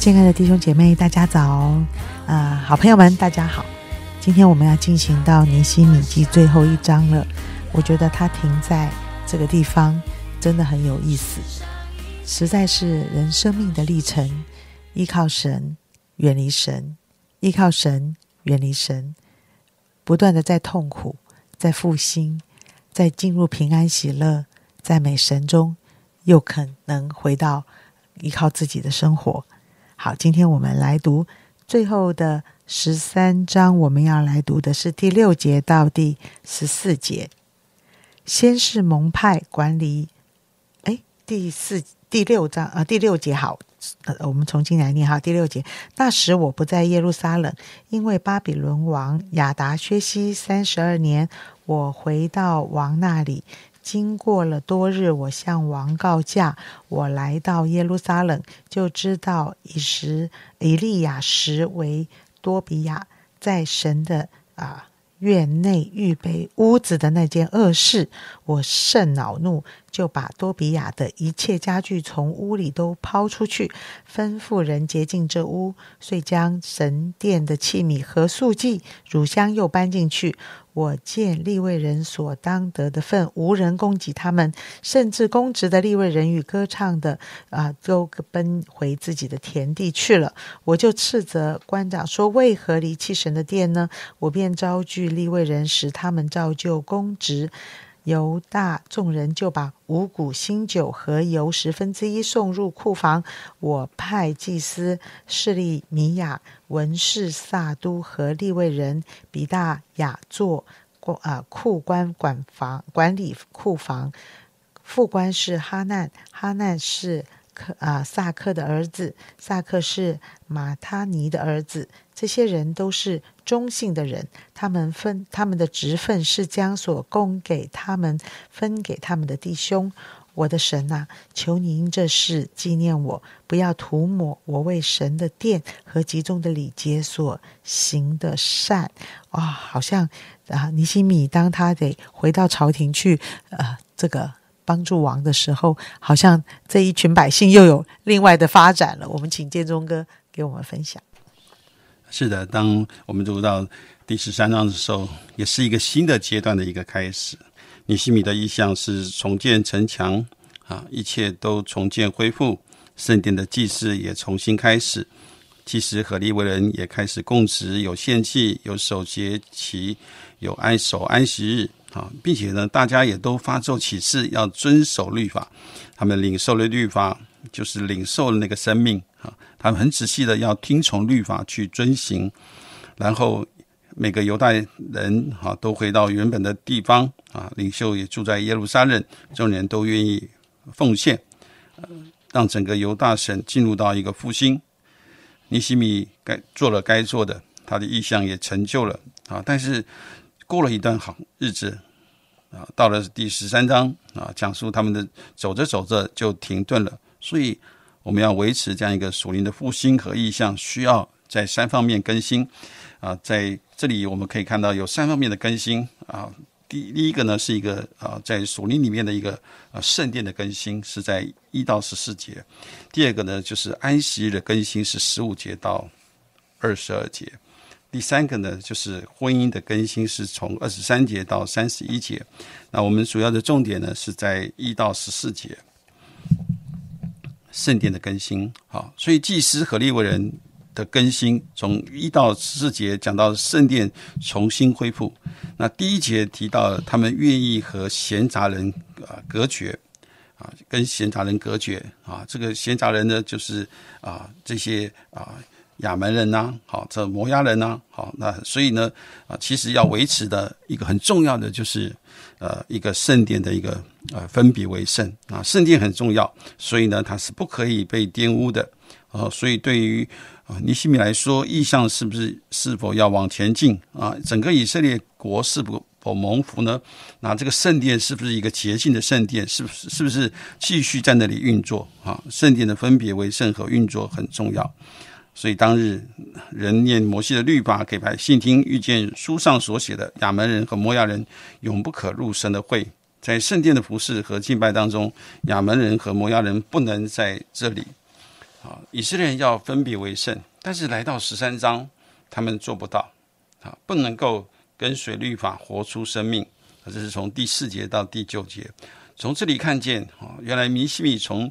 亲爱的弟兄姐妹，大家早！呃，好朋友们，大家好。今天我们要进行到尼西米记最后一章了。我觉得它停在这个地方真的很有意思，实在是人生命的历程。依靠神，远离神；依靠神，远离神。不断的在痛苦，在复兴，在进入平安喜乐，在美神中，又可能回到依靠自己的生活。好，今天我们来读最后的十三章。我们要来读的是第六节到第十四节。先是蒙派管理，哎，第四第六章啊，第六节好，我们重新来念哈。第六节，那时我不在耶路撒冷，因为巴比伦王亚达薛西三十二年，我回到王那里。经过了多日，我向王告假，我来到耶路撒冷，就知道以实以利亚实为多比亚在神的啊。院内预备屋子的那件恶事，我甚恼怒，就把多比亚的一切家具从屋里都抛出去，吩咐人洁净这屋，遂将神殿的器皿和素祭、乳香又搬进去。我见立位人所当得的份无人供给他们，甚至公职的立位人与歌唱的啊，都奔回自己的田地去了。我就斥责官长说：“为何离弃神的殿呢？”我便招聚立位人，使他们照旧公职。犹大众人就把五谷新酒和油十分之一送入库房。我派祭司示利米亚、文士萨都和利未人比大雅做库啊库官管房管理库房。副官是哈难，哈难是。克啊，萨克的儿子，萨克是马他尼的儿子。这些人都是中性的人，他们分他们的职分是将所供给他们分给他们的弟兄。我的神呐，求您这事纪念我，不要涂抹我为神的殿和集中的礼节所行的善。哇，好像啊，尼西米当他得回到朝廷去，呃，这个。帮助王的时候，好像这一群百姓又有另外的发展了。我们请建中哥给我们分享。是的，当我们读到第十三章的时候，也是一个新的阶段的一个开始。尼西米的意向是重建城墙啊，一切都重建恢复，圣殿的祭祀也重新开始，祭司和利未人也开始供职，有献祭，有守节期，有安守安息日。啊，并且呢，大家也都发咒启示，要遵守律法。他们领受了律法，就是领受了那个生命啊。他们很仔细的要听从律法去遵行。然后每个犹太人啊，都回到原本的地方啊。领袖也住在耶路撒冷，众人都愿意奉献，让整个犹大省进入到一个复兴。尼西米该做了该做的，他的意向也成就了啊。但是。过了一段好日子，啊，到了第十三章啊，讲述他们的走着走着就停顿了。所以我们要维持这样一个属灵的复兴和意向，需要在三方面更新啊。在这里我们可以看到有三方面的更新啊。第第一个呢是一个啊，在属灵里面的一个啊圣殿的更新，是在一到十四节；第二个呢就是安息日的更新，是十五节到二十二节。第三个呢，就是婚姻的更新，是从二十三节到三十一节。那我们主要的重点呢，是在一到十四节，圣殿的更新。好，所以祭司和利未人的更新，从一到十四节讲到圣殿重新恢复。那第一节提到他们愿意和闲杂人啊隔绝啊，跟闲杂人隔绝啊。这个闲杂人呢，就是啊这些啊。亚门人呐，好，这摩押人呐，好，那所以呢，啊，其实要维持的一个很重要的就是，呃，一个圣殿的一个呃分别为圣啊，圣殿很重要，所以呢，它是不可以被玷污的，哦，所以对于啊尼西米来说，意向是不是是否要往前进啊？整个以色列国是否否蒙福呢？那这个圣殿是不是一个洁净的圣殿？是不是是不是继续在那里运作啊？圣殿的分别为圣和运作很重要。所以当日人念摩西的律法给百姓听，遇见书上所写的亚门人和摩亚人永不可入神的会，在圣殿的服饰和敬拜当中，亚门人和摩亚人不能在这里啊，以色列人要分别为圣，但是来到十三章，他们做不到啊，不能够跟随律法活出生命。这是从第四节到第九节，从这里看见啊，原来尼西米重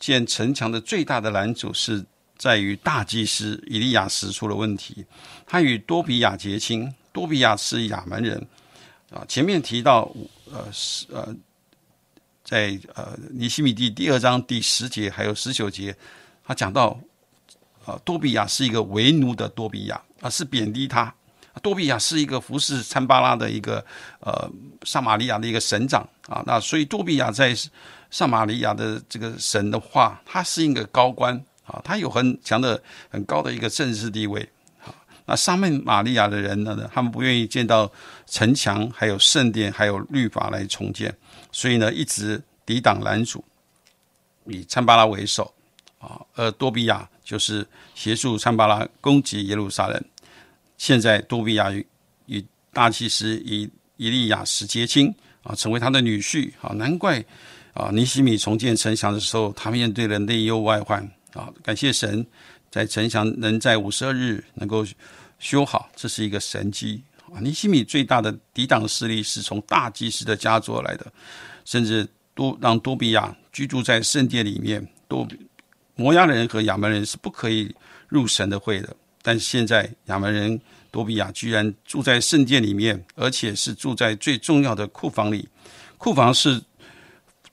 建城墙的最大的拦阻是在于大祭司以利亚时出了问题，他与多比亚结亲，多比亚是亚门人啊。前面提到呃是呃，在呃尼西米第第二章第十节还有十九节，他讲到啊多比亚是一个为奴的多比亚啊，是贬低他。多比亚是一个服侍参巴拉的一个呃撒玛利亚的一个省长啊，那所以多比亚在撒玛利亚的这个省的话，他是一个高官啊，他有很强的很高的一个政治地位啊。那撒玛利亚的人呢，他们不愿意见到城墙、还有圣殿、还有律法来重建，所以呢，一直抵挡拦阻，以参巴拉为首啊，而多比亚就是协助参巴拉攻击耶路撒冷。现在多比亚与与大祭司以以利亚什结亲啊，成为他的女婿啊，难怪啊尼西米重建城墙的时候，他面对了内忧外患啊。感谢神，在城墙能在五十二日能够修好，这是一个神迹啊。尼西米最大的抵挡势力是从大祭司的家族来的，甚至多让多比亚居住在圣殿里面，多摩押人和亚门人是不可以入神的会的。但是现在亚门人多比亚居然住在圣殿里面，而且是住在最重要的库房里。库房是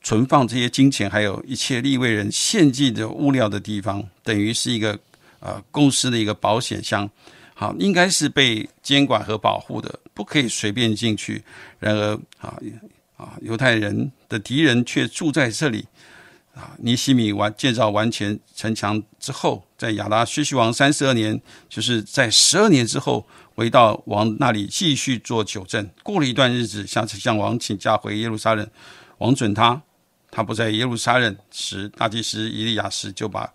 存放这些金钱，还有一切利未人献祭的物料的地方，等于是一个呃公司的一个保险箱。好，应该是被监管和保护的，不可以随便进去。然而啊啊，犹太人的敌人却住在这里。啊，尼西米完建造完全城墙之后，在亚拉薛西王三十二年，就是在十二年之后，回到王那里继续做九正。过了一段日子，向向王请假回耶路撒冷，王准他，他不在耶路撒冷时，大祭司以利亚斯就把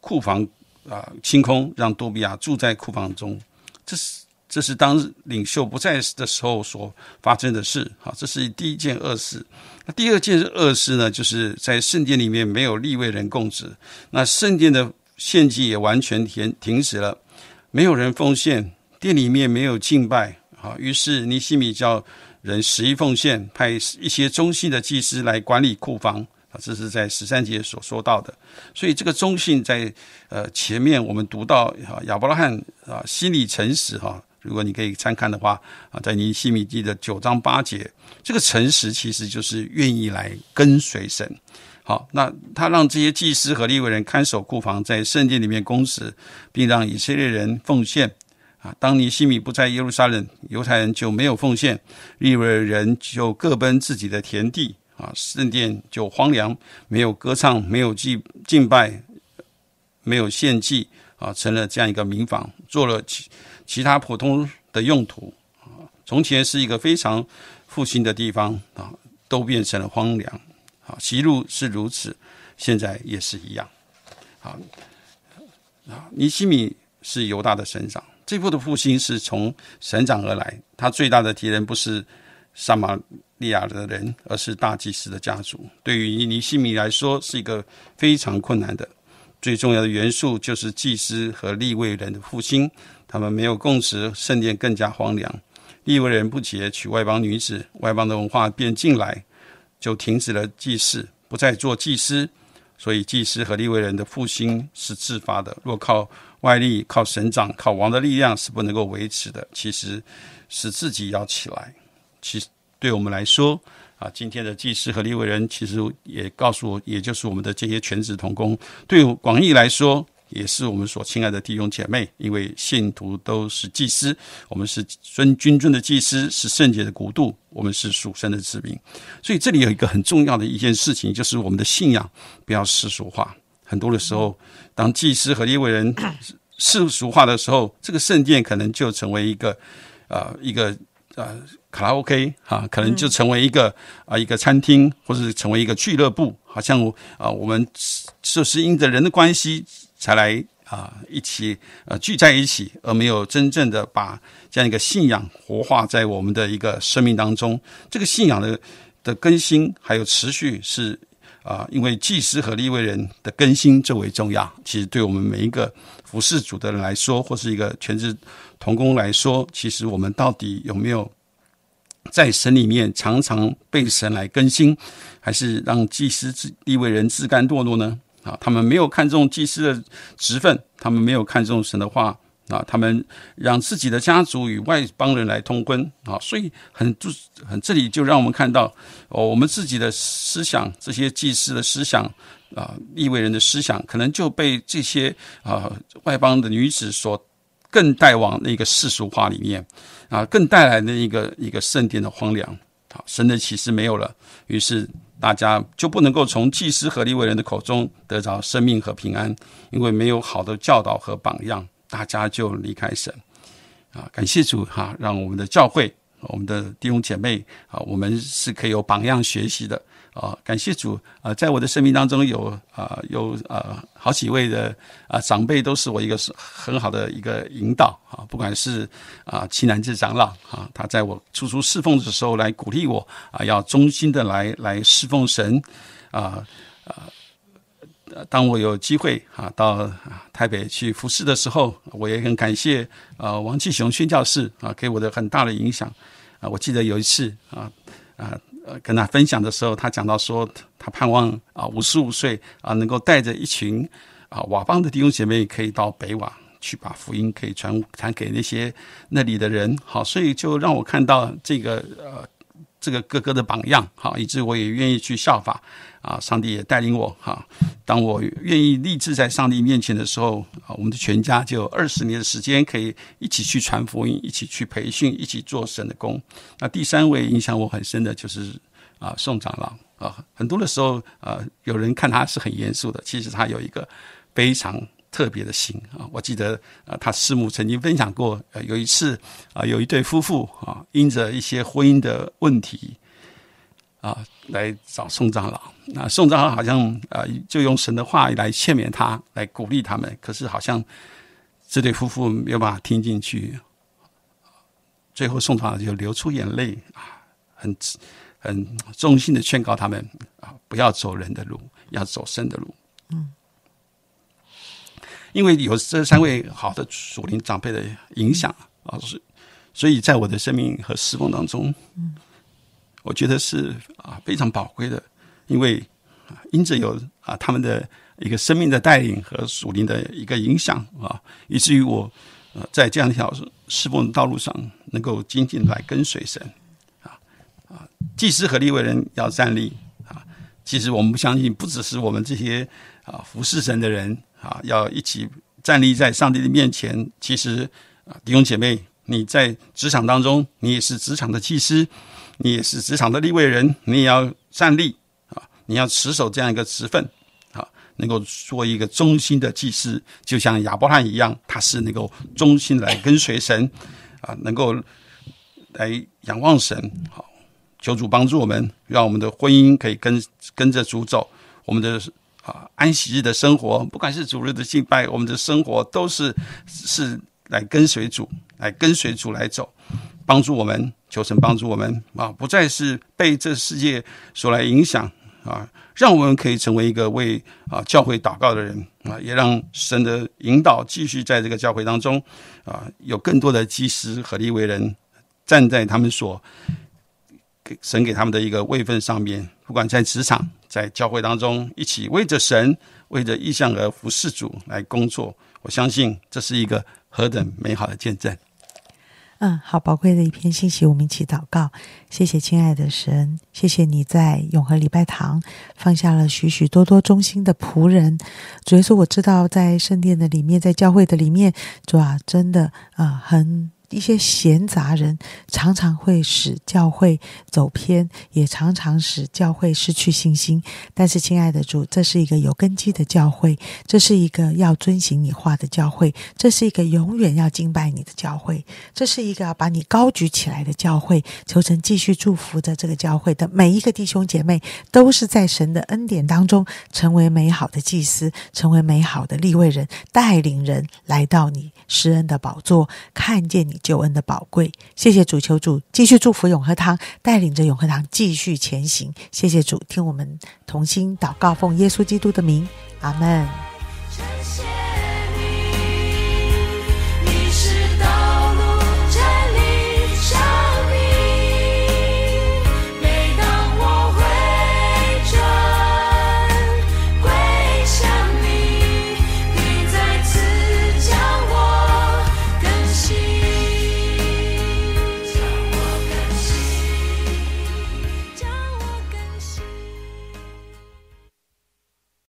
库房啊清空，让多比亚住在库房中。这是这是当领袖不在的时候所发生的事。好，这是第一件恶事。那第二件恶事呢，就是在圣殿里面没有立位人供职，那圣殿的献祭也完全停停止了，没有人奉献，殿里面没有敬拜啊。于是尼西米叫人十一奉献，派一些中信的祭司来管理库房啊。这是在十三节所说到的。所以这个中信在呃前面我们读到啊亚伯拉罕啊心里诚实哈。如果你可以参看的话啊，在尼西米记的九章八节，这个诚实其实就是愿意来跟随神。好，那他让这些祭司和利未人看守库房，在圣殿里面供职，并让以色列人奉献。啊，当尼西米不在耶路撒冷，犹太人就没有奉献，利未人就各奔自己的田地。啊，圣殿就荒凉，没有歌唱，没有祭敬拜，没有献祭。啊，成了这样一个民房，做了其其他普通的用途啊。从前是一个非常复兴的地方啊，都变成了荒凉。啊，西路是如此，现在也是一样。啊啊，尼西米是犹大的省长，这波的复兴是从省长而来。他最大的敌人不是撒玛利亚的人，而是大祭司的家族。对于尼西米来说，是一个非常困难的。最重要的元素就是祭司和立位人的复兴，他们没有共识，圣殿更加荒凉。立位人不解娶外邦女子，外邦的文化便进来，就停止了祭祀，不再做祭司。所以祭司和利未人的复兴是自发的。若靠外力、靠神长、靠王的力量是不能够维持的。其实是自己要起来。其实对我们来说。啊，今天的祭司和利未人其实也告诉我，也就是我们的这些全职同工，对广义来说，也是我们所亲爱的弟兄姐妹，因为信徒都是祭司，我们是尊君尊的祭司，是圣洁的国度，我们是属神的子民。所以这里有一个很重要的一件事情，就是我们的信仰不要世俗化。很多的时候，当祭司和立位人 世俗化的时候，这个圣殿可能就成为一个啊一个。呃，卡拉 OK 哈，可能就成为一个啊一个餐厅，或者是成为一个俱乐部，好像啊我们就是因着人的关系才来啊一起呃聚在一起，而没有真正的把这样一个信仰活化在我们的一个生命当中。这个信仰的的更新还有持续是啊，因为祭司和立位人的更新最为重要。其实对我们每一个服侍主的人来说，或是一个全职童工来说，其实我们到底有没有在神里面常常被神来更新，还是让祭司立位人自甘堕落呢？啊，他们没有看重祭司的职分，他们没有看重神的话。啊，他们让自己的家族与外邦人来通婚啊，所以很就很这里就让我们看到哦，我们自己的思想，这些祭司的思想啊，异位人的思想，可能就被这些啊外邦的女子所更带往那个世俗化里面啊，更带来的一个一个圣殿的荒凉啊，神的启示没有了，于是大家就不能够从祭司和利未人的口中得着生命和平安，因为没有好的教导和榜样。大家就离开神啊！感谢主哈，让我们的教会、我们的弟兄姐妹啊，我们是可以有榜样学习的啊！感谢主啊，在我的生命当中有啊有啊好几位的啊长辈都是我一个很好的一个引导啊，不管是啊七南志长老啊，他在我初初侍奉的时候来鼓励我啊，要忠心的来来侍奉神啊啊。当我有机会啊到台北去服侍的时候，我也很感谢啊王继雄宣教士啊给我的很大的影响啊。我记得有一次啊啊呃跟他分享的时候，他讲到说他盼望啊五十五岁啊能够带着一群啊瓦邦的弟兄姐妹可以到北瓦去把福音可以传传给那些那里的人。好，所以就让我看到这个呃。这个哥哥的榜样，哈，以致我也愿意去效法，啊，上帝也带领我，哈。当我愿意立志在上帝面前的时候，啊，我们的全家就有二十年的时间可以一起去传福音，一起去培训，一起做神的工。那第三位影响我很深的就是啊，宋长老啊，很多的时候啊，有人看他是很严肃的，其实他有一个非常。特别的心啊！我记得啊，他师母曾经分享过，呃，有一次啊，有一对夫妇啊，因着一些婚姻的问题啊，来找宋长老。那宋长老好像啊，就用神的话来劝勉他，来鼓励他们。可是好像这对夫妇没有办法听进去，最后宋长老就流出眼泪啊，很很衷心的劝告他们啊，不要走人的路，要走神的路。嗯。因为有这三位好的属灵长辈的影响啊，是，所以在我的生命和侍奉当中，嗯，我觉得是啊非常宝贵的，因为因着有啊他们的一个生命的带领和属灵的一个影响啊，以至于我呃在这样一条侍奉的道路上能够紧紧来跟随神啊啊，祭司和立位人要站立啊，其实我们不相信，不只是我们这些啊服侍神的人。啊，要一起站立在上帝的面前。其实啊，弟兄姐妹，你在职场当中，你也是职场的祭司，你也是职场的立位人，你也要站立啊，你要持守这样一个职分啊，能够做一个忠心的祭司，就像亚伯拉罕一样，他是能够忠心来跟随神啊，能够来仰望神。好，求主帮助我们，让我们的婚姻可以跟跟着主走，我们的。啊，安息日的生活，不管是主日的敬拜，我们的生活都是是来跟随主，来跟随主来走，帮助我们，求神帮助我们啊，不再是被这世界所来影响啊，让我们可以成为一个为啊教会祷告的人啊，也让神的引导继续在这个教会当中啊，有更多的祭司合力为人站在他们所给神给他们的一个位分上面，不管在职场。在教会当中，一起为着神、为着意向而服侍主来工作，我相信这是一个何等美好的见证。嗯，好宝贵的一篇信息，我们一起祷告。谢谢亲爱的神，谢谢你在永和礼拜堂放下了许许多多忠心的仆人。主要是我知道，在圣殿的里面，在教会的里面，主啊，真的啊，很。一些闲杂人常常会使教会走偏，也常常使教会失去信心。但是，亲爱的主，这是一个有根基的教会，这是一个要遵行你话的教会，这是一个永远要敬拜你的教会，这是一个要把你高举起来的教会。求神继续祝福着这个教会的每一个弟兄姐妹，都是在神的恩典当中成为美好的祭司，成为美好的立位人，带领人来到你施恩的宝座，看见你。救恩的宝贵。谢谢主，求主继续祝福永和堂，带领着永和堂继续前行。谢谢主，听我们同心祷告，奉耶稣基督的名，阿门。